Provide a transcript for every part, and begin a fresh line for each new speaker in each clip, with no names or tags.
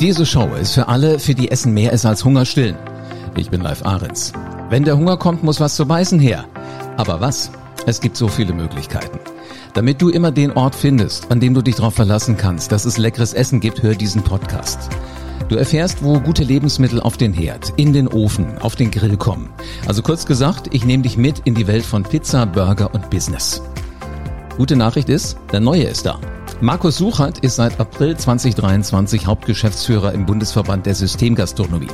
Diese Show ist für alle, für die Essen mehr ist als Hunger stillen. Ich bin Live Ahrens. Wenn der Hunger kommt, muss was zu beißen her. Aber was? Es gibt so viele Möglichkeiten. Damit du immer den Ort findest, an dem du dich darauf verlassen kannst, dass es leckeres Essen gibt, hör diesen Podcast. Du erfährst, wo gute Lebensmittel auf den Herd, in den Ofen, auf den Grill kommen. Also kurz gesagt, ich nehme dich mit in die Welt von Pizza, Burger und Business. Gute Nachricht ist, der Neue ist da. Markus Suchert ist seit April 2023 Hauptgeschäftsführer im Bundesverband der Systemgastronomie.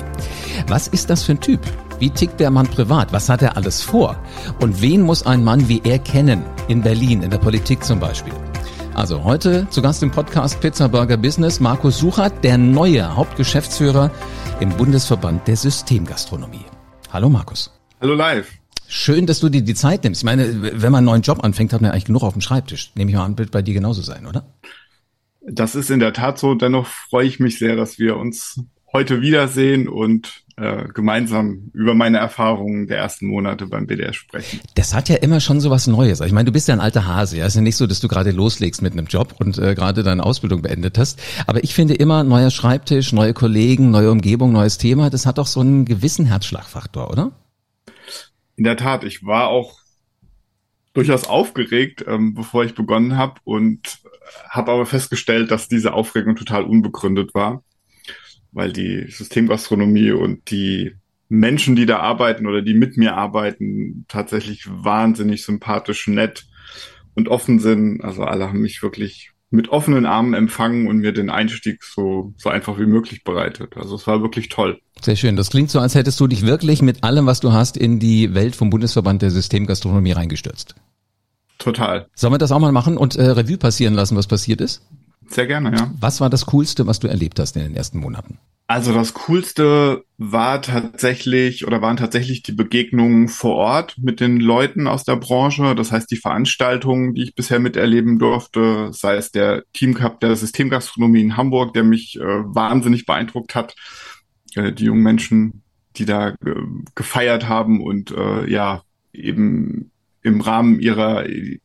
Was ist das für ein Typ? Wie tickt der Mann privat? Was hat er alles vor? Und wen muss ein Mann wie er kennen? In Berlin, in der Politik zum Beispiel. Also heute zu Gast im Podcast Pizza Burger Business Markus Suchert, der neue Hauptgeschäftsführer im Bundesverband der Systemgastronomie. Hallo Markus.
Hallo live.
Schön, dass du dir die Zeit nimmst. Ich meine, wenn man einen neuen Job anfängt, hat man eigentlich genug auf dem Schreibtisch. Nehme ich mal an, wird bei dir genauso sein, oder?
Das ist in der Tat so. Dennoch freue ich mich sehr, dass wir uns heute wiedersehen und äh, gemeinsam über meine Erfahrungen der ersten Monate beim BDS sprechen.
Das hat ja immer schon so was Neues. Ich meine, du bist ja ein alter Hase. Ja, es ist ja nicht so, dass du gerade loslegst mit einem Job und äh, gerade deine Ausbildung beendet hast. Aber ich finde immer neuer Schreibtisch, neue Kollegen, neue Umgebung, neues Thema. Das hat doch so einen gewissen Herzschlagfaktor, oder?
In der Tat, ich war auch durchaus aufgeregt, ähm, bevor ich begonnen habe und habe aber festgestellt, dass diese Aufregung total unbegründet war, weil die Systemgastronomie und die Menschen, die da arbeiten oder die mit mir arbeiten, tatsächlich wahnsinnig sympathisch, nett und offen sind. Also alle haben mich wirklich mit offenen Armen empfangen und mir den Einstieg so, so einfach wie möglich bereitet. Also es war wirklich toll.
Sehr schön. Das klingt so, als hättest du dich wirklich mit allem, was du hast, in die Welt vom Bundesverband der Systemgastronomie reingestürzt.
Total.
Sollen wir das auch mal machen und äh, Revue passieren lassen, was passiert ist?
Sehr gerne, ja.
Was war das Coolste, was du erlebt hast in den ersten Monaten?
Also das Coolste war tatsächlich oder waren tatsächlich die Begegnungen vor Ort mit den Leuten aus der Branche. Das heißt, die Veranstaltungen, die ich bisher miterleben durfte, sei es der Team Cup der Systemgastronomie in Hamburg, der mich äh, wahnsinnig beeindruckt hat. Äh, die jungen Menschen, die da äh, gefeiert haben und äh, ja, eben im Rahmen ihrer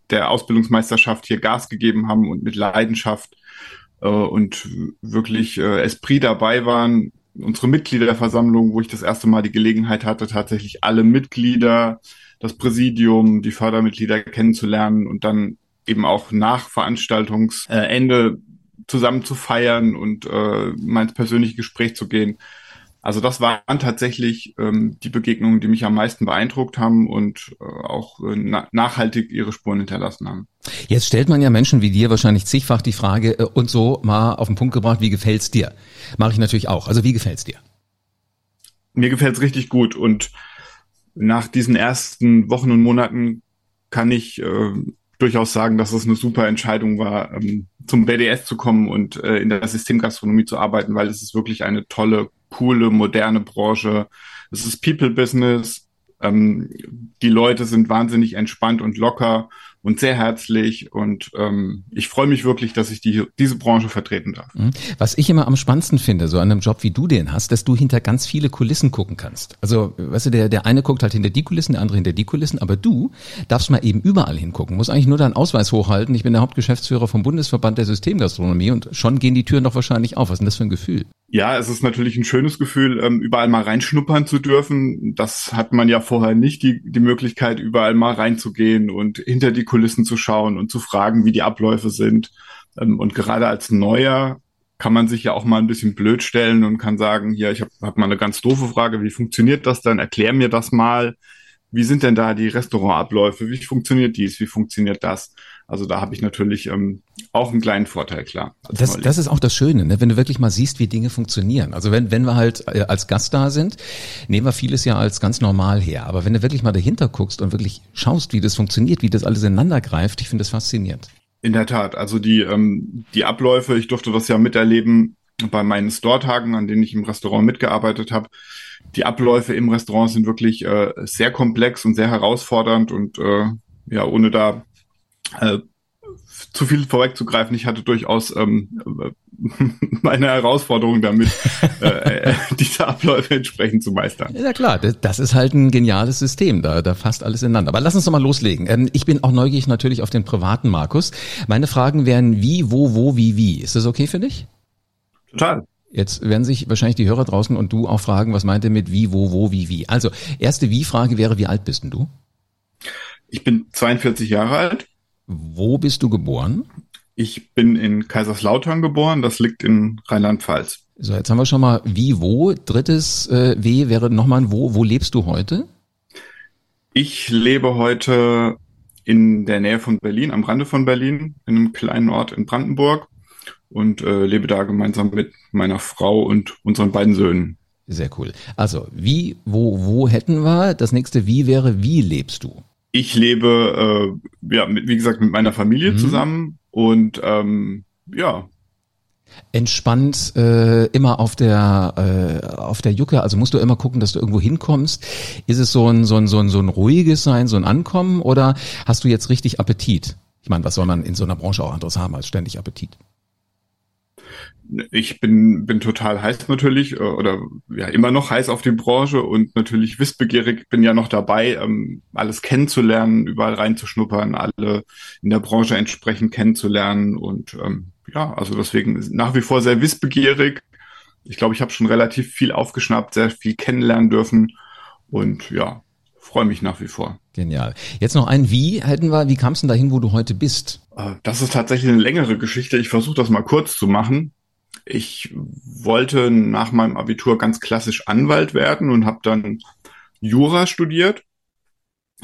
der Ausbildungsmeisterschaft hier Gas gegeben haben und mit Leidenschaft äh, und wirklich äh, Esprit dabei waren. Unsere Mitgliederversammlung, wo ich das erste Mal die Gelegenheit hatte, tatsächlich alle Mitglieder, das Präsidium, die Fördermitglieder kennenzulernen und dann eben auch nach Veranstaltungsende zusammen zu feiern und äh, mal ins persönliche Gespräch zu gehen. Also das waren tatsächlich ähm, die Begegnungen, die mich am meisten beeindruckt haben und äh, auch äh, na nachhaltig ihre Spuren hinterlassen haben.
Jetzt stellt man ja Menschen wie dir wahrscheinlich zigfach die Frage äh, und so mal auf den Punkt gebracht, wie gefällt's dir? Mache ich natürlich auch. Also wie gefällt's dir?
Mir gefällt's richtig gut und nach diesen ersten Wochen und Monaten kann ich äh, durchaus sagen, dass es eine super Entscheidung war, ähm, zum BDS zu kommen und äh, in der Systemgastronomie zu arbeiten, weil es ist wirklich eine tolle coole, moderne Branche. Es ist People Business. Ähm, die Leute sind wahnsinnig entspannt und locker und sehr herzlich und ähm, ich freue mich wirklich, dass ich die, diese Branche vertreten darf. Mhm.
Was ich immer am spannendsten finde, so an einem Job wie du den hast, dass du hinter ganz viele Kulissen gucken kannst. Also, weißt du, der, der eine guckt halt hinter die Kulissen, der andere hinter die Kulissen, aber du darfst mal eben überall hingucken, musst eigentlich nur deinen Ausweis hochhalten. Ich bin der Hauptgeschäftsführer vom Bundesverband der Systemgastronomie und schon gehen die Türen doch wahrscheinlich auf. Was ist denn das für ein Gefühl?
Ja, es ist natürlich ein schönes Gefühl, ähm, überall mal reinschnuppern zu dürfen. Das hat man ja vorher nicht, die, die Möglichkeit, überall mal reinzugehen und hinter die Kulissen zu schauen und zu fragen, wie die Abläufe sind. Ähm, und gerade als Neuer kann man sich ja auch mal ein bisschen blöd stellen und kann sagen, hier, ich habe hab mal eine ganz doofe Frage, wie funktioniert das dann? Erklär mir das mal. Wie sind denn da die Restaurantabläufe? Wie funktioniert dies? Wie funktioniert das? Also da habe ich natürlich ähm, auch einen kleinen Vorteil, klar.
Das, das ist auch das Schöne, ne? wenn du wirklich mal siehst, wie Dinge funktionieren. Also wenn, wenn wir halt äh, als Gast da sind, nehmen wir vieles ja als ganz normal her. Aber wenn du wirklich mal dahinter guckst und wirklich schaust, wie das funktioniert, wie das alles ineinander greift, ich finde das faszinierend.
In der Tat, also die, ähm, die Abläufe, ich durfte das ja miterleben bei meinen Store-Tagen, an denen ich im Restaurant mitgearbeitet habe. Die Abläufe im Restaurant sind wirklich äh, sehr komplex und sehr herausfordernd und äh, ja, ohne da äh, zu viel vorwegzugreifen, ich hatte durchaus ähm, meine Herausforderung damit, äh, diese Abläufe entsprechend zu meistern.
Ja klar, das ist halt ein geniales System, da, da fasst alles ineinander. Aber lass uns doch mal loslegen. Ähm, ich bin auch neugierig natürlich auf den privaten Markus. Meine Fragen wären wie, wo, wo, wie, wie. Ist das okay für dich?
Total.
Jetzt werden sich wahrscheinlich die Hörer draußen und du auch fragen, was meint ihr mit wie, wo, wo, wie, wie? Also, erste Wie-Frage wäre, wie alt bist denn du?
Ich bin 42 Jahre alt.
Wo bist du geboren?
Ich bin in Kaiserslautern geboren, das liegt in Rheinland-Pfalz.
So, jetzt haben wir schon mal wie, wo. Drittes äh, W wäre nochmal ein wo. Wo lebst du heute?
Ich lebe heute in der Nähe von Berlin, am Rande von Berlin, in einem kleinen Ort in Brandenburg und äh, lebe da gemeinsam mit meiner Frau und unseren beiden Söhnen.
Sehr cool. Also, wie, wo, wo hätten wir? Das nächste Wie wäre, wie lebst du?
Ich lebe, äh, ja, mit, wie gesagt, mit meiner Familie mhm. zusammen und ähm, ja,
entspannt äh, immer auf der äh, auf der Jucke, also musst du immer gucken, dass du irgendwo hinkommst. Ist es so ein so ein so ein so ein ruhiges sein, so ein Ankommen oder hast du jetzt richtig Appetit? Ich meine, was soll man in so einer Branche auch anderes haben als ständig Appetit?
Ich bin, bin total heiß natürlich äh, oder ja immer noch heiß auf die Branche und natürlich wissbegierig, bin ja noch dabei, ähm, alles kennenzulernen, überall reinzuschnuppern, alle in der Branche entsprechend kennenzulernen und ähm, ja, also deswegen nach wie vor sehr wissbegierig. Ich glaube, ich habe schon relativ viel aufgeschnappt, sehr viel kennenlernen dürfen und ja, freue mich nach wie vor.
Genial. Jetzt noch ein Wie hätten wir, wie kam es denn dahin, wo du heute bist?
Äh, das ist tatsächlich eine längere Geschichte. Ich versuche das mal kurz zu machen. Ich wollte nach meinem Abitur ganz klassisch Anwalt werden und habe dann Jura studiert.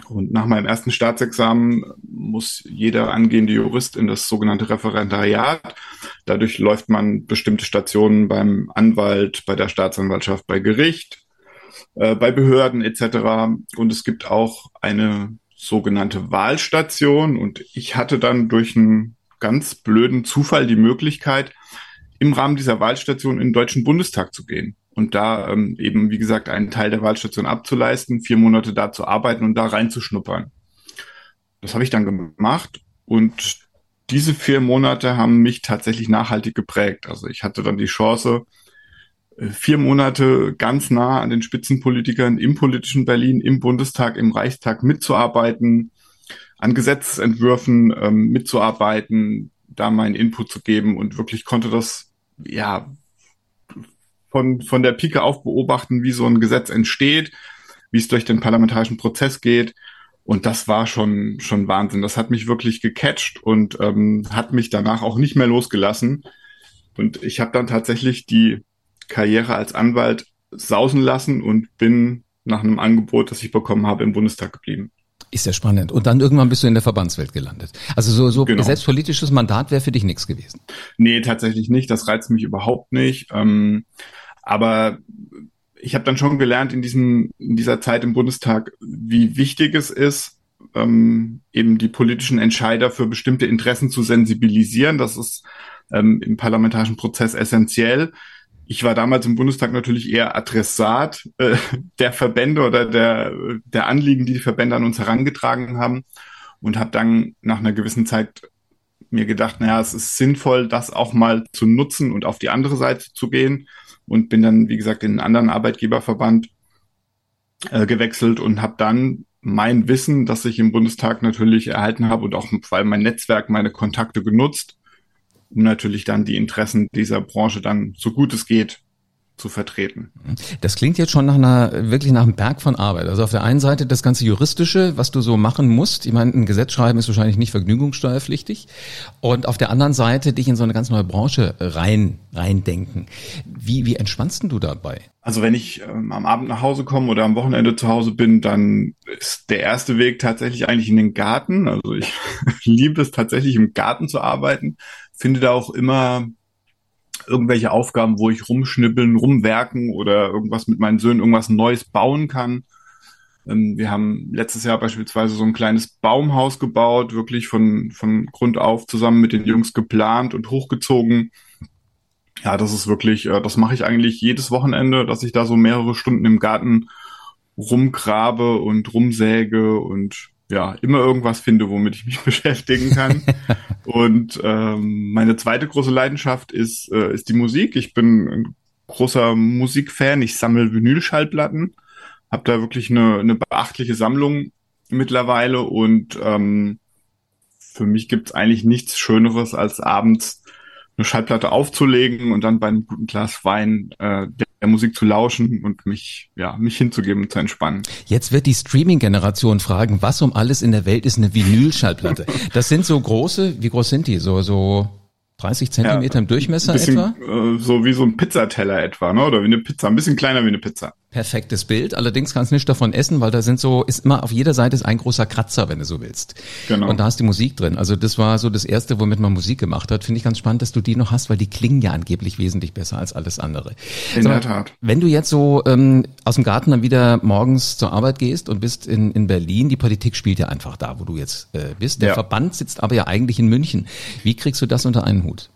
Und nach meinem ersten Staatsexamen muss jeder angehende Jurist in das sogenannte Referendariat. Dadurch läuft man bestimmte Stationen beim Anwalt, bei der Staatsanwaltschaft, bei Gericht, äh, bei Behörden etc. Und es gibt auch eine sogenannte Wahlstation. Und ich hatte dann durch einen ganz blöden Zufall die Möglichkeit, im Rahmen dieser Wahlstation in den Deutschen Bundestag zu gehen und da ähm, eben, wie gesagt, einen Teil der Wahlstation abzuleisten, vier Monate da zu arbeiten und da reinzuschnuppern. Das habe ich dann gemacht und diese vier Monate haben mich tatsächlich nachhaltig geprägt. Also ich hatte dann die Chance, äh, vier Monate ganz nah an den Spitzenpolitikern im politischen Berlin, im Bundestag, im Reichstag mitzuarbeiten, an Gesetzentwürfen ähm, mitzuarbeiten, da meinen Input zu geben und wirklich konnte das ja, von, von der Pike auf beobachten, wie so ein Gesetz entsteht, wie es durch den parlamentarischen Prozess geht. Und das war schon, schon Wahnsinn. Das hat mich wirklich gecatcht und ähm, hat mich danach auch nicht mehr losgelassen. Und ich habe dann tatsächlich die Karriere als Anwalt sausen lassen und bin nach einem Angebot, das ich bekommen habe, im Bundestag geblieben.
Ist ja spannend. Und dann irgendwann bist du in der Verbandswelt gelandet. Also so, so genau. selbstpolitisches Mandat wäre für dich nichts gewesen.
Nee, tatsächlich nicht. Das reizt mich überhaupt nicht. Ähm, aber ich habe dann schon gelernt in, diesem, in dieser Zeit im Bundestag, wie wichtig es ist, ähm, eben die politischen Entscheider für bestimmte Interessen zu sensibilisieren. Das ist ähm, im parlamentarischen Prozess essentiell ich war damals im Bundestag natürlich eher Adressat äh, der Verbände oder der, der Anliegen, die die Verbände an uns herangetragen haben. Und habe dann nach einer gewissen Zeit mir gedacht, naja, es ist sinnvoll, das auch mal zu nutzen und auf die andere Seite zu gehen. Und bin dann, wie gesagt, in einen anderen Arbeitgeberverband äh, gewechselt und habe dann mein Wissen, das ich im Bundestag natürlich erhalten habe und auch vor allem mein Netzwerk, meine Kontakte genutzt um natürlich dann die Interessen dieser Branche dann so gut es geht zu vertreten.
Das klingt jetzt schon nach einer, wirklich nach einem Berg von Arbeit. Also auf der einen Seite das ganze Juristische, was du so machen musst. Ich meine, ein Gesetz schreiben ist wahrscheinlich nicht vergnügungssteuerpflichtig. Und auf der anderen Seite dich in so eine ganz neue Branche rein, reindenken. Wie, wie entspannst du dabei?
Also wenn ich ähm, am Abend nach Hause komme oder am Wochenende zu Hause bin, dann ist der erste Weg tatsächlich eigentlich in den Garten. Also ich liebe es tatsächlich im Garten zu arbeiten finde da auch immer irgendwelche Aufgaben, wo ich rumschnippeln, rumwerken oder irgendwas mit meinen Söhnen, irgendwas Neues bauen kann. Ähm, wir haben letztes Jahr beispielsweise so ein kleines Baumhaus gebaut, wirklich von, von Grund auf zusammen mit den Jungs geplant und hochgezogen. Ja, das ist wirklich, äh, das mache ich eigentlich jedes Wochenende, dass ich da so mehrere Stunden im Garten rumgrabe und rumsäge und ja, immer irgendwas finde, womit ich mich beschäftigen kann. und ähm, meine zweite große Leidenschaft ist, äh, ist die Musik. Ich bin ein großer Musikfan. Ich sammle Vinylschallplatten, habe da wirklich eine, eine beachtliche Sammlung mittlerweile und ähm, für mich gibt's eigentlich nichts Schöneres, als abends eine Schallplatte aufzulegen und dann bei einem guten Glas Wein äh, der, der Musik zu lauschen und mich, ja, mich hinzugeben und zu entspannen.
Jetzt wird die Streaming-Generation fragen, was um alles in der Welt ist eine Vinyl-Schallplatte? Das sind so große, wie groß sind die? So, so 30 Zentimeter ja, im Durchmesser
bisschen,
etwa?
Äh, so wie so ein Pizzateller etwa, ne? Oder wie eine Pizza, ein bisschen kleiner wie eine Pizza
perfektes Bild. Allerdings kannst du nicht davon essen, weil da sind so, ist immer auf jeder Seite ist ein großer Kratzer, wenn du so willst. Genau. Und da ist die Musik drin. Also das war so das erste, womit man Musik gemacht hat. Finde ich ganz spannend, dass du die noch hast, weil die klingen ja angeblich wesentlich besser als alles andere.
In so, der Tat.
Wenn du jetzt so ähm, aus dem Garten dann wieder morgens zur Arbeit gehst und bist in, in Berlin, die Politik spielt ja einfach da, wo du jetzt äh, bist. Der ja. Verband sitzt aber ja eigentlich in München. Wie kriegst du das unter einen Hut?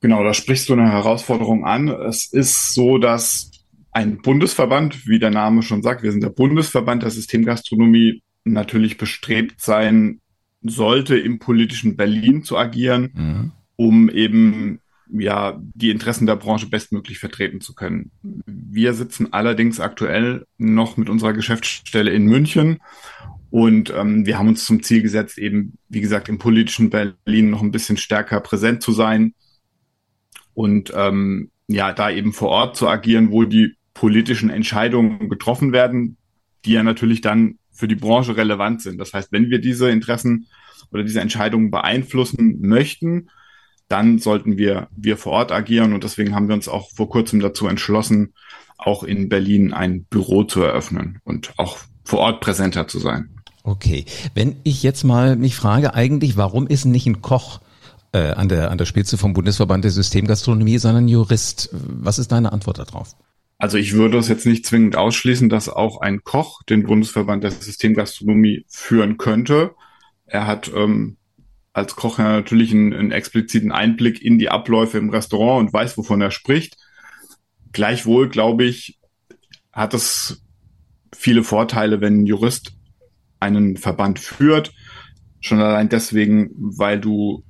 Genau, da sprichst du eine Herausforderung an. Es ist so, dass ein Bundesverband, wie der Name schon sagt, wir sind der Bundesverband der Systemgastronomie, natürlich bestrebt sein sollte, im politischen Berlin zu agieren, mhm. um eben ja die Interessen der Branche bestmöglich vertreten zu können. Wir sitzen allerdings aktuell noch mit unserer Geschäftsstelle in München und ähm, wir haben uns zum Ziel gesetzt, eben wie gesagt im politischen Berlin noch ein bisschen stärker präsent zu sein und ähm, ja da eben vor Ort zu agieren, wo die politischen Entscheidungen getroffen werden, die ja natürlich dann für die Branche relevant sind. Das heißt, wenn wir diese Interessen oder diese Entscheidungen beeinflussen möchten, dann sollten wir, wir vor Ort agieren. Und deswegen haben wir uns auch vor kurzem dazu entschlossen, auch in Berlin ein Büro zu eröffnen und auch vor Ort präsenter zu sein.
Okay. Wenn ich jetzt mal mich frage, eigentlich, warum ist nicht ein Koch äh, an, der, an der Spitze vom Bundesverband der Systemgastronomie, sondern Jurist? Was ist deine Antwort darauf?
Also ich würde es jetzt nicht zwingend ausschließen, dass auch ein Koch den Bundesverband der Systemgastronomie führen könnte. Er hat ähm, als Koch ja natürlich einen, einen expliziten Einblick in die Abläufe im Restaurant und weiß, wovon er spricht. Gleichwohl, glaube ich, hat es viele Vorteile, wenn ein Jurist einen Verband führt. Schon allein deswegen, weil du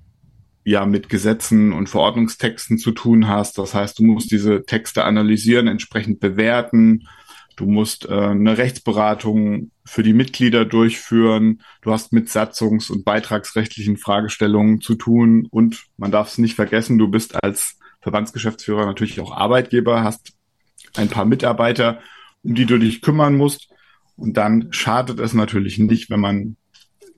ja mit Gesetzen und Verordnungstexten zu tun hast. Das heißt, du musst diese Texte analysieren, entsprechend bewerten. Du musst äh, eine Rechtsberatung für die Mitglieder durchführen. Du hast mit satzungs- und beitragsrechtlichen Fragestellungen zu tun. Und man darf es nicht vergessen, du bist als Verbandsgeschäftsführer natürlich auch Arbeitgeber, hast ein paar Mitarbeiter, um die du dich kümmern musst. Und dann schadet es natürlich nicht, wenn man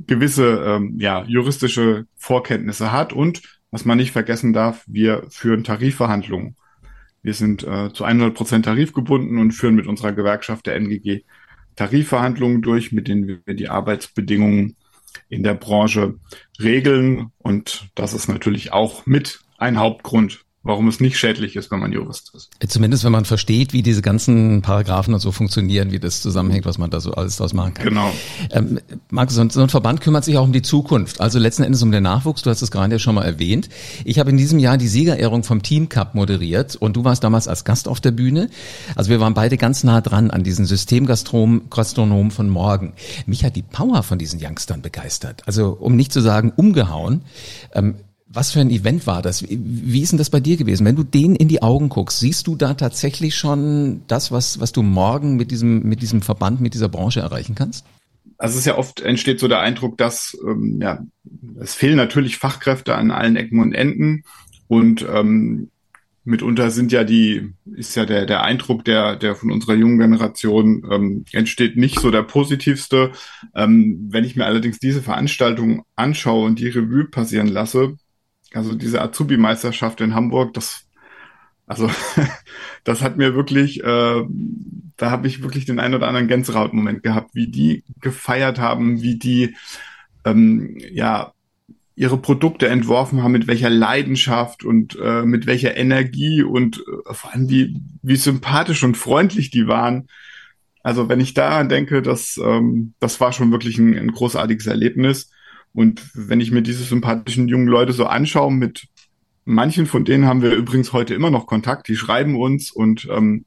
gewisse ähm, ja, juristische Vorkenntnisse hat und was man nicht vergessen darf, wir führen Tarifverhandlungen. Wir sind äh, zu 100 Prozent tarifgebunden und führen mit unserer Gewerkschaft der NGG Tarifverhandlungen durch, mit denen wir die Arbeitsbedingungen in der Branche regeln. Und das ist natürlich auch mit ein Hauptgrund, warum es nicht schädlich ist, wenn man Jurist ist.
Zumindest wenn man versteht, wie diese ganzen Paragraphen und so funktionieren, wie das zusammenhängt, was man da so alles draus machen kann.
Genau.
Ähm, Markus, so ein Verband kümmert sich auch um die Zukunft, also letzten Endes um den Nachwuchs. Du hast es gerade ja schon mal erwähnt. Ich habe in diesem Jahr die Siegerehrung vom Team Cup moderiert und du warst damals als Gast auf der Bühne. Also wir waren beide ganz nah dran an diesen Systemgastronom von morgen. Mich hat die Power von diesen Youngstern begeistert. Also um nicht zu sagen umgehauen. Ähm, was für ein Event war das? Wie ist denn das bei dir gewesen? Wenn du denen in die Augen guckst, siehst du da tatsächlich schon das, was, was du morgen mit diesem, mit diesem Verband, mit dieser Branche erreichen kannst?
Also es ist ja oft entsteht so der Eindruck, dass ähm, ja, es fehlen natürlich Fachkräfte an allen Ecken und Enden und ähm, mitunter sind ja die ist ja der der Eindruck der der von unserer jungen Generation ähm, entsteht nicht so der positivste. Ähm, wenn ich mir allerdings diese Veranstaltung anschaue und die Revue passieren lasse, also diese Azubi-Meisterschaft in Hamburg, das, also das hat mir wirklich, äh, da habe ich wirklich den einen oder anderen Gänsehaut-Moment gehabt, wie die gefeiert haben, wie die ähm, ja ihre Produkte entworfen haben, mit welcher Leidenschaft und äh, mit welcher Energie und äh, vor allem wie, wie sympathisch und freundlich die waren. Also wenn ich daran denke, das, ähm, das war schon wirklich ein, ein großartiges Erlebnis. Und wenn ich mir diese sympathischen jungen Leute so anschaue, mit manchen von denen haben wir übrigens heute immer noch Kontakt, die schreiben uns und ähm,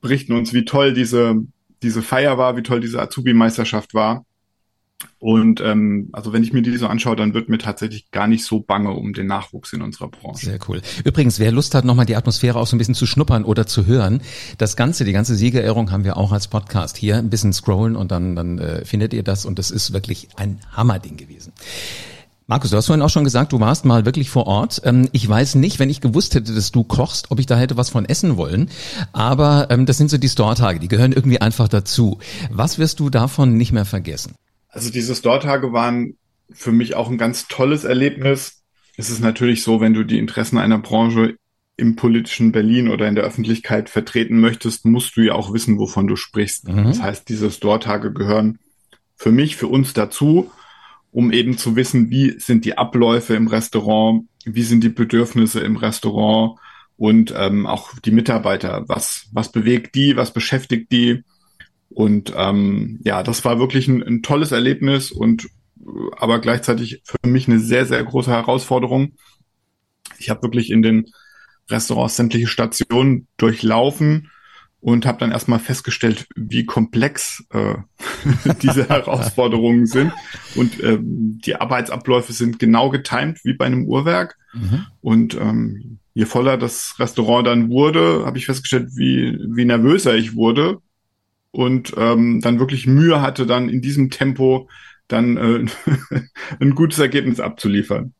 berichten uns, wie toll diese, diese Feier war, wie toll diese Azubi-Meisterschaft war. Und ähm, also wenn ich mir die so anschaue, dann wird mir tatsächlich gar nicht so bange um den Nachwuchs in unserer Branche.
Sehr cool. Übrigens, wer Lust hat, nochmal die Atmosphäre auch so ein bisschen zu schnuppern oder zu hören, das Ganze, die ganze Siegerehrung haben wir auch als Podcast hier. Ein bisschen scrollen und dann, dann äh, findet ihr das und das ist wirklich ein Hammerding gewesen. Markus, du hast vorhin auch schon gesagt, du warst mal wirklich vor Ort. Ähm, ich weiß nicht, wenn ich gewusst hätte, dass du kochst, ob ich da hätte was von essen wollen. Aber ähm, das sind so die Store-Tage, die gehören irgendwie einfach dazu. Was wirst du davon nicht mehr vergessen?
Also diese Store-Tage waren für mich auch ein ganz tolles Erlebnis. Es ist natürlich so, wenn du die Interessen einer Branche im politischen Berlin oder in der Öffentlichkeit vertreten möchtest, musst du ja auch wissen, wovon du sprichst. Mhm. Das heißt, diese Store-Tage gehören für mich, für uns dazu um eben zu wissen, wie sind die Abläufe im Restaurant, wie sind die Bedürfnisse im Restaurant und ähm, auch die Mitarbeiter, was, was bewegt die, was beschäftigt die. Und ähm, ja, das war wirklich ein, ein tolles Erlebnis und aber gleichzeitig für mich eine sehr, sehr große Herausforderung. Ich habe wirklich in den Restaurants sämtliche Stationen durchlaufen und habe dann erstmal festgestellt, wie komplex äh, diese Herausforderungen sind. Und ähm, die Arbeitsabläufe sind genau getimt wie bei einem Uhrwerk. Mhm. Und ähm, je voller das Restaurant dann wurde, habe ich festgestellt, wie, wie nervöser ich wurde und ähm, dann wirklich Mühe hatte, dann in diesem Tempo dann äh, ein gutes Ergebnis abzuliefern.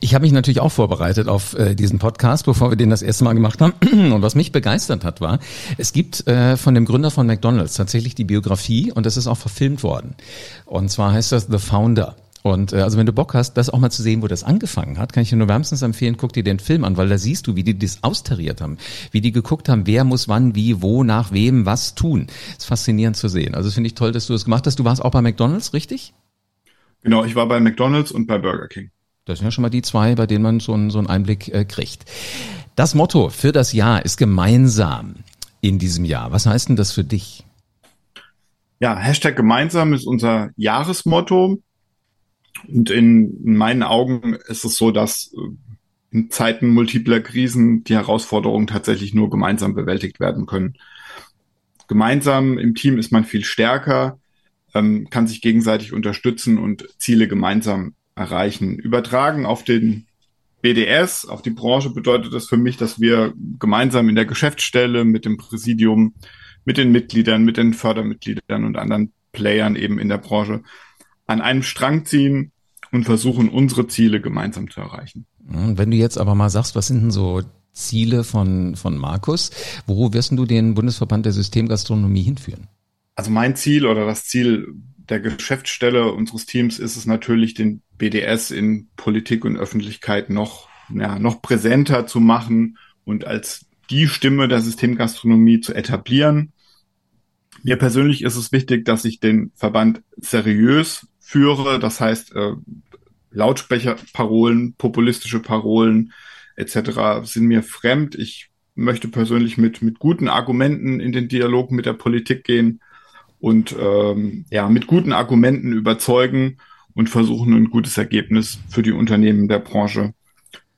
Ich habe mich natürlich auch vorbereitet auf äh, diesen Podcast, bevor wir den das erste Mal gemacht haben. Und was mich begeistert hat, war, es gibt äh, von dem Gründer von McDonald's tatsächlich die Biografie und das ist auch verfilmt worden. Und zwar heißt das The Founder. Und äh, also wenn du Bock hast, das auch mal zu sehen, wo das angefangen hat, kann ich dir nur wärmstens empfehlen, guck dir den Film an, weil da siehst du, wie die das austariert haben, wie die geguckt haben, wer muss wann, wie, wo, nach wem, was tun. Das ist faszinierend zu sehen. Also finde ich toll, dass du das gemacht hast. Du warst auch bei McDonald's, richtig?
Genau, ich war bei McDonald's und bei Burger King.
Das sind ja schon mal die zwei, bei denen man so einen, so einen Einblick äh, kriegt. Das Motto für das Jahr ist gemeinsam in diesem Jahr. Was heißt denn das für dich?
Ja, Hashtag gemeinsam ist unser Jahresmotto. Und in, in meinen Augen ist es so, dass äh, in Zeiten multipler Krisen die Herausforderungen tatsächlich nur gemeinsam bewältigt werden können. Gemeinsam im Team ist man viel stärker ähm, kann sich gegenseitig unterstützen und Ziele gemeinsam erreichen. Übertragen auf den BDS, auf die Branche bedeutet das für mich, dass wir gemeinsam in der Geschäftsstelle mit dem Präsidium, mit den Mitgliedern, mit den Fördermitgliedern und anderen Playern eben in der Branche an einem Strang ziehen und versuchen, unsere Ziele gemeinsam zu erreichen.
Wenn du jetzt aber mal sagst, was sind denn so Ziele von, von Markus, wo wirst du den Bundesverband der Systemgastronomie hinführen?
Also mein Ziel oder das Ziel der Geschäftsstelle unseres Teams ist es natürlich, den BDS in Politik und Öffentlichkeit noch, ja, noch präsenter zu machen und als die Stimme der Systemgastronomie zu etablieren. Mir persönlich ist es wichtig, dass ich den Verband seriös führe. Das heißt, äh, Lautsprecherparolen, populistische Parolen etc. sind mir fremd. Ich möchte persönlich mit, mit guten Argumenten in den Dialog mit der Politik gehen und ähm, ja, mit guten Argumenten überzeugen und versuchen, ein gutes Ergebnis für die Unternehmen der Branche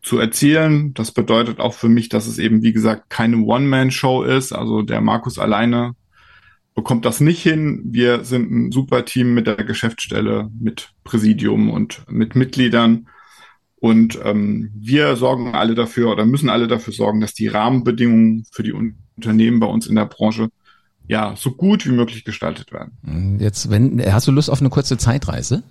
zu erzielen. Das bedeutet auch für mich, dass es eben, wie gesagt, keine One-Man-Show ist. Also der Markus alleine bekommt das nicht hin. Wir sind ein super Team mit der Geschäftsstelle, mit Präsidium und mit Mitgliedern. Und ähm, wir sorgen alle dafür oder müssen alle dafür sorgen, dass die Rahmenbedingungen für die Unternehmen bei uns in der Branche ja, so gut wie möglich gestaltet werden.
Jetzt, wenn, hast du Lust auf eine kurze Zeitreise?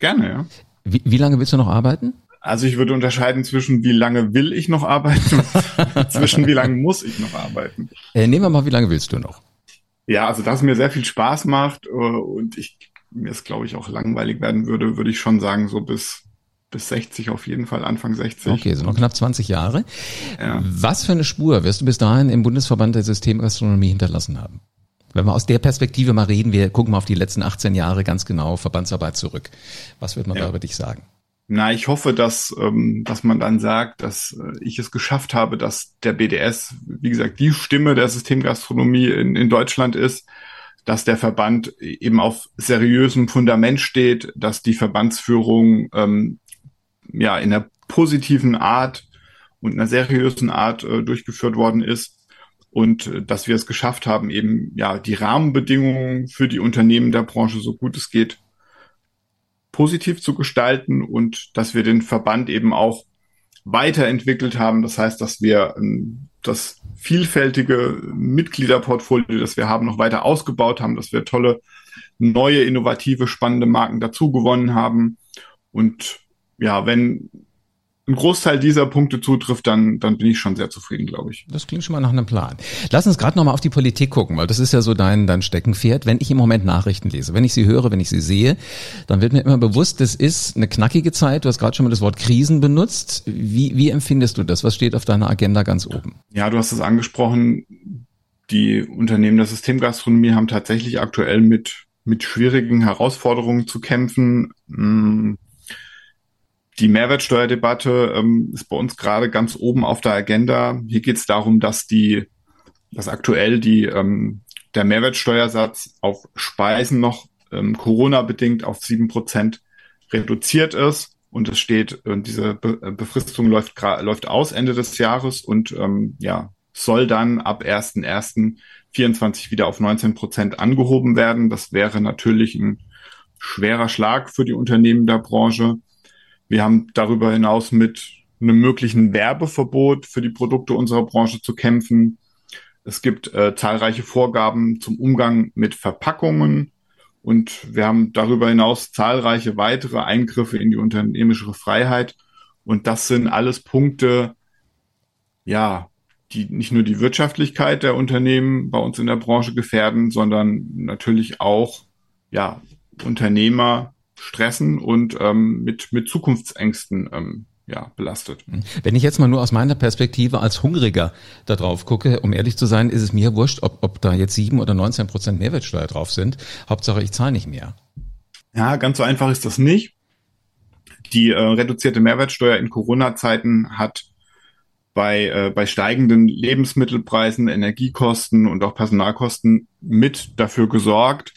Gerne, ja.
Wie, wie lange willst du noch arbeiten?
Also ich würde unterscheiden zwischen wie lange will ich noch arbeiten und zwischen wie lange muss ich noch arbeiten.
Äh, nehmen wir mal, wie lange willst du noch?
Ja, also dass es mir sehr viel Spaß macht äh, und ich mir es glaube ich auch langweilig werden würde, würde ich schon sagen so bis bis 60 auf jeden Fall, Anfang 60.
Okay, so noch knapp 20 Jahre. Ja. Was für eine Spur wirst du bis dahin im Bundesverband der Systemgastronomie hinterlassen haben? Wenn wir aus der Perspektive mal reden, wir gucken mal auf die letzten 18 Jahre ganz genau Verbandsarbeit zurück. Was wird man ja. da über dich sagen?
Na, ich hoffe, dass, ähm, dass man dann sagt, dass äh, ich es geschafft habe, dass der BDS, wie gesagt, die Stimme der Systemgastronomie in, in Deutschland ist, dass der Verband eben auf seriösem Fundament steht, dass die Verbandsführung ähm, ja in einer positiven Art und einer seriösen Art äh, durchgeführt worden ist und äh, dass wir es geschafft haben, eben ja die Rahmenbedingungen für die Unternehmen der Branche so gut es geht positiv zu gestalten und dass wir den Verband eben auch weiterentwickelt haben. Das heißt, dass wir ähm, das vielfältige Mitgliederportfolio, das wir haben, noch weiter ausgebaut haben, dass wir tolle, neue, innovative, spannende Marken dazu gewonnen haben und ja, wenn ein Großteil dieser Punkte zutrifft, dann, dann bin ich schon sehr zufrieden, glaube ich.
Das klingt schon mal nach einem Plan. Lass uns gerade nochmal auf die Politik gucken, weil das ist ja so dein, dein Steckenpferd. Wenn ich im Moment Nachrichten lese, wenn ich sie höre, wenn ich sie sehe, dann wird mir immer bewusst, das ist eine knackige Zeit. Du hast gerade schon mal das Wort Krisen benutzt. Wie, wie empfindest du das? Was steht auf deiner Agenda ganz oben?
Ja, du hast es angesprochen. Die Unternehmen der Systemgastronomie haben tatsächlich aktuell mit, mit schwierigen Herausforderungen zu kämpfen. Die Mehrwertsteuerdebatte ähm, ist bei uns gerade ganz oben auf der Agenda. Hier geht es darum, dass die, dass aktuell die ähm, der Mehrwertsteuersatz auf Speisen noch ähm, Corona-bedingt auf sieben Prozent reduziert ist. Und es steht, äh, diese Be äh, Befristung läuft, läuft aus Ende des Jahres und ähm, ja, soll dann ab 1.1.24 wieder auf 19 Prozent angehoben werden. Das wäre natürlich ein schwerer Schlag für die Unternehmen der Branche. Wir haben darüber hinaus mit einem möglichen Werbeverbot für die Produkte unserer Branche zu kämpfen. Es gibt äh, zahlreiche Vorgaben zum Umgang mit Verpackungen und wir haben darüber hinaus zahlreiche weitere Eingriffe in die unternehmische Freiheit. Und das sind alles Punkte, ja, die nicht nur die Wirtschaftlichkeit der Unternehmen bei uns in der Branche gefährden, sondern natürlich auch, ja, Unternehmer stressen und ähm, mit, mit Zukunftsängsten ähm, ja, belastet.
Mhm. Wenn ich jetzt mal nur aus meiner Perspektive als Hungriger da drauf gucke, um ehrlich zu sein, ist es mir wurscht, ob, ob da jetzt sieben oder 19 Prozent Mehrwertsteuer drauf sind. Hauptsache, ich zahle nicht mehr.
Ja, ganz so einfach ist das nicht. Die äh, reduzierte Mehrwertsteuer in Corona-Zeiten hat bei, äh, bei steigenden Lebensmittelpreisen, Energiekosten und auch Personalkosten mit dafür gesorgt,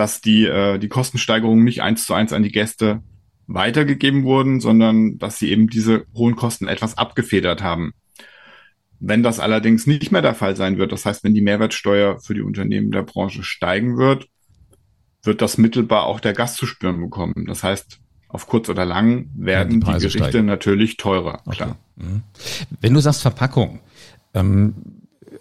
dass die, äh, die Kostensteigerungen nicht eins zu eins an die Gäste weitergegeben wurden, sondern dass sie eben diese hohen Kosten etwas abgefedert haben. Wenn das allerdings nicht mehr der Fall sein wird, das heißt, wenn die Mehrwertsteuer für die Unternehmen der Branche steigen wird, wird das mittelbar auch der Gast zu spüren bekommen. Das heißt, auf kurz oder lang werden ja, die, die, Gerichte steigen. natürlich teurer. Okay. Klar. Mhm.
Wenn du sagst Verpackung, ähm,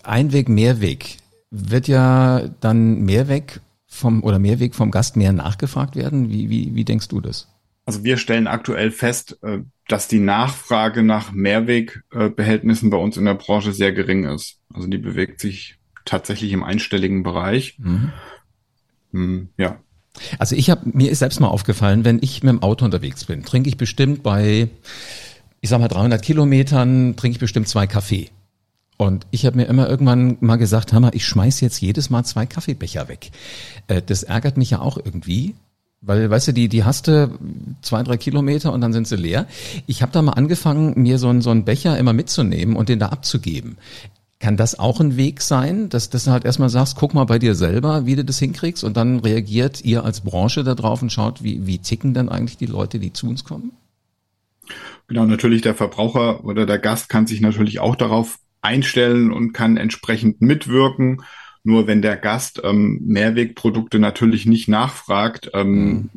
Einweg, Mehrweg, wird ja dann Mehrweg vom oder Mehrweg vom Gast mehr nachgefragt werden? Wie, wie, wie denkst du das?
Also wir stellen aktuell fest, äh, dass die Nachfrage nach Mehrwegbehältnissen bei uns in der Branche sehr gering ist. Also die bewegt sich tatsächlich im einstelligen Bereich. Mhm.
Hm, ja. Also ich habe mir ist selbst mal aufgefallen, wenn ich mit dem Auto unterwegs bin, trinke ich bestimmt bei, ich sag mal 300 Kilometern, trinke ich bestimmt zwei Kaffee. Und ich habe mir immer irgendwann mal gesagt, Hammer, ich schmeiß jetzt jedes Mal zwei Kaffeebecher weg. Äh, das ärgert mich ja auch irgendwie. Weil, weißt du, die, die hast du zwei, drei Kilometer und dann sind sie leer. Ich habe da mal angefangen, mir so, einen so einen Becher immer mitzunehmen und den da abzugeben. Kann das auch ein Weg sein, dass, dass du halt erstmal sagst, guck mal bei dir selber, wie du das hinkriegst und dann reagiert ihr als Branche da drauf und schaut, wie, wie ticken denn eigentlich die Leute, die zu uns kommen?
Genau, natürlich der Verbraucher oder der Gast kann sich natürlich auch darauf einstellen und kann entsprechend mitwirken. Nur wenn der Gast ähm, Mehrwegprodukte natürlich nicht nachfragt, ähm,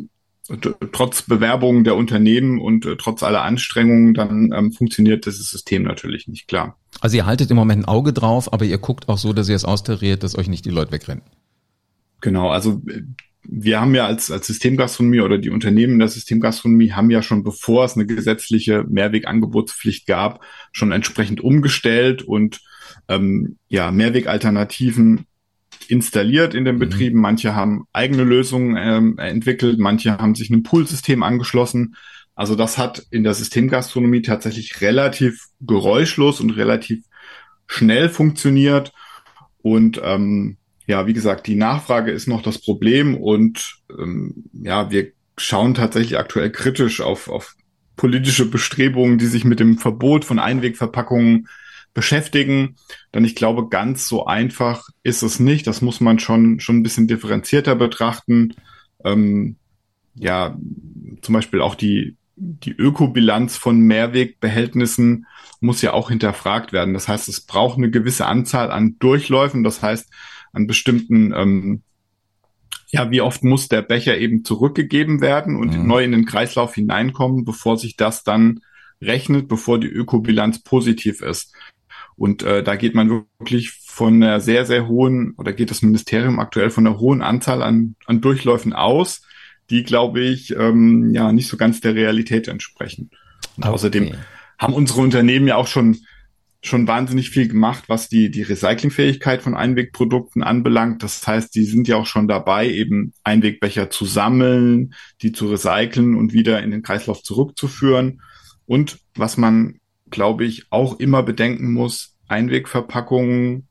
mhm. trotz Bewerbungen der Unternehmen und äh, trotz aller Anstrengungen, dann ähm, funktioniert dieses System natürlich nicht klar.
Also ihr haltet im Moment ein Auge drauf, aber ihr guckt auch so, dass ihr es austariert, dass euch nicht die Leute wegrennen.
Genau, also äh, wir haben ja als, als Systemgastronomie oder die Unternehmen der Systemgastronomie haben ja schon bevor es eine gesetzliche Mehrwegangebotspflicht gab, schon entsprechend umgestellt und ähm, ja, Mehrwegalternativen installiert in den mhm. Betrieben. Manche haben eigene Lösungen ähm, entwickelt, manche haben sich einem Poolsystem angeschlossen. Also das hat in der Systemgastronomie tatsächlich relativ geräuschlos und relativ schnell funktioniert. Und ähm, ja, wie gesagt, die Nachfrage ist noch das Problem und ähm, ja, wir schauen tatsächlich aktuell kritisch auf, auf politische Bestrebungen, die sich mit dem Verbot von Einwegverpackungen beschäftigen. Denn ich glaube, ganz so einfach ist es nicht. Das muss man schon, schon ein bisschen differenzierter betrachten. Ähm, ja, zum Beispiel auch die, die Ökobilanz von Mehrwegbehältnissen muss ja auch hinterfragt werden. Das heißt, es braucht eine gewisse Anzahl an Durchläufen. Das heißt, an bestimmten, ähm, ja, wie oft muss der Becher eben zurückgegeben werden und mhm. neu in den Kreislauf hineinkommen, bevor sich das dann rechnet, bevor die Ökobilanz positiv ist. Und äh, da geht man wirklich von einer sehr, sehr hohen, oder geht das Ministerium aktuell von einer hohen Anzahl an, an Durchläufen aus, die, glaube ich, ähm, ja nicht so ganz der Realität entsprechen. Und okay. außerdem haben unsere Unternehmen ja auch schon schon wahnsinnig viel gemacht, was die, die Recyclingfähigkeit von Einwegprodukten anbelangt. Das heißt, die sind ja auch schon dabei, eben Einwegbecher zu sammeln, die zu recyceln und wieder in den Kreislauf zurückzuführen. Und was man, glaube ich, auch immer bedenken muss, Einwegverpackungen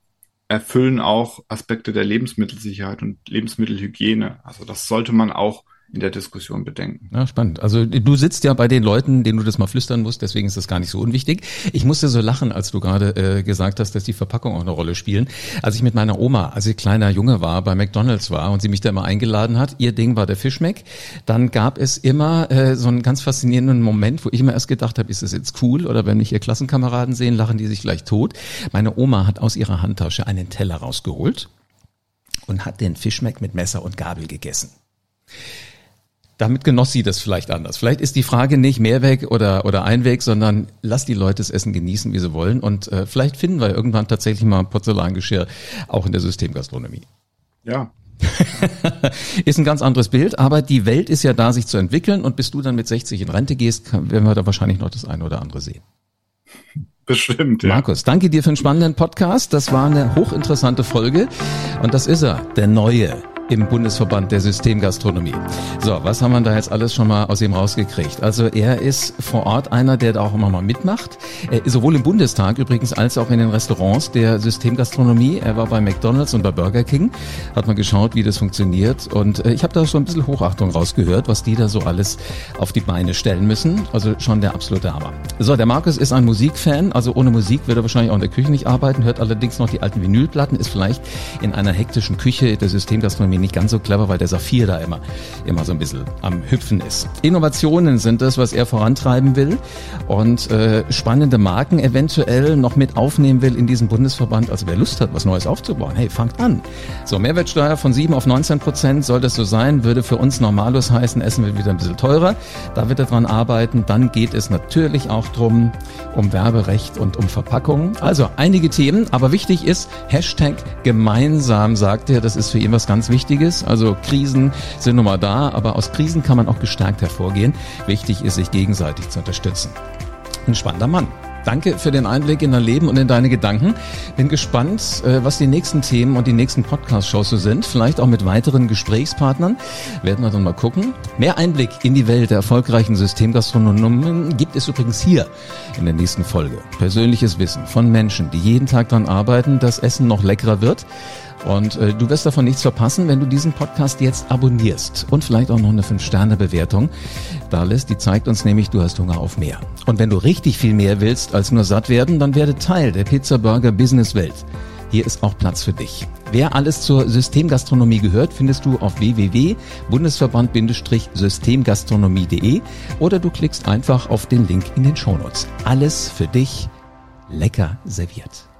erfüllen auch Aspekte der Lebensmittelsicherheit und Lebensmittelhygiene. Also das sollte man auch in der Diskussion bedenken.
Ja, spannend. Also du sitzt ja bei den Leuten, denen du das mal flüstern musst, deswegen ist das gar nicht so unwichtig. Ich musste so lachen, als du gerade äh, gesagt hast, dass die Verpackung auch eine Rolle spielen. Als ich mit meiner Oma, als ich kleiner Junge war, bei McDonalds war und sie mich da immer eingeladen hat, ihr Ding war der Fischmeck, dann gab es immer äh, so einen ganz faszinierenden Moment, wo ich immer erst gedacht habe, ist das jetzt cool oder wenn mich ihr Klassenkameraden sehen, lachen die sich gleich tot. Meine Oma hat aus ihrer Handtasche einen Teller rausgeholt und hat den Fischmeck mit Messer und Gabel gegessen damit genoss sie das vielleicht anders. Vielleicht ist die Frage nicht Mehrweg oder, oder Einweg, sondern lass die Leute das Essen genießen, wie sie wollen. Und äh, vielleicht finden wir irgendwann tatsächlich mal Porzellangeschirr auch in der Systemgastronomie.
Ja.
ist ein ganz anderes Bild, aber die Welt ist ja da, sich zu entwickeln. Und bis du dann mit 60 in Rente gehst, werden wir da wahrscheinlich noch das eine oder andere sehen.
Bestimmt, ja.
Markus, danke dir für einen spannenden Podcast. Das war eine hochinteressante Folge. Und das ist er, der neue im Bundesverband der Systemgastronomie. So, was haben wir da jetzt alles schon mal aus ihm rausgekriegt? Also er ist vor Ort einer, der da auch immer mal mitmacht, sowohl im Bundestag übrigens als auch in den Restaurants der Systemgastronomie. Er war bei McDonald's und bei Burger King, hat mal geschaut, wie das funktioniert und äh, ich habe da so ein bisschen Hochachtung rausgehört, was die da so alles auf die Beine stellen müssen. Also schon der absolute Hammer. So, der Markus ist ein Musikfan, also ohne Musik wird er wahrscheinlich auch in der Küche nicht arbeiten, hört allerdings noch die alten Vinylplatten, ist vielleicht in einer hektischen Küche der Systemgastronomie nicht ganz so clever, weil der Saphir da immer, immer so ein bisschen am Hüpfen ist. Innovationen sind das, was er vorantreiben will und äh, spannende Marken eventuell noch mit aufnehmen will in diesem Bundesverband. Also wer Lust hat, was Neues aufzubauen, hey, fangt an. So, Mehrwertsteuer von 7 auf 19 Prozent soll das so sein, würde für uns normalos heißen, Essen wird wieder ein bisschen teurer. Da wird er dran arbeiten. Dann geht es natürlich auch drum, um Werberecht und um Verpackungen. Also einige Themen, aber wichtig ist, Hashtag gemeinsam, sagt er, das ist für ihn was ganz Wichtiges. Wichtiges. Also Krisen sind nun mal da, aber aus Krisen kann man auch gestärkt hervorgehen. Wichtig ist, sich gegenseitig zu unterstützen. Ein spannender Mann. Danke für den Einblick in dein Leben und in deine Gedanken. Bin gespannt, äh, was die nächsten Themen und die nächsten Podcast-Shows so sind. Vielleicht auch mit weiteren Gesprächspartnern. Werden wir dann mal gucken. Mehr Einblick in die Welt der erfolgreichen Systemgastronomen gibt es übrigens hier in der nächsten Folge. Persönliches Wissen von Menschen, die jeden Tag daran arbeiten, dass Essen noch leckerer wird. Und äh, du wirst davon nichts verpassen, wenn du diesen Podcast jetzt abonnierst und vielleicht auch noch eine 5-Sterne-Bewertung da lässt. Die zeigt uns nämlich, du hast Hunger auf mehr. Und wenn du richtig viel mehr willst als nur satt werden, dann werde Teil der Pizza Burger Business Welt. Hier ist auch Platz für dich. Wer alles zur Systemgastronomie gehört, findest du auf www.bundesverband-systemgastronomie.de oder du klickst einfach auf den Link in den Shownotes. Alles für dich lecker serviert.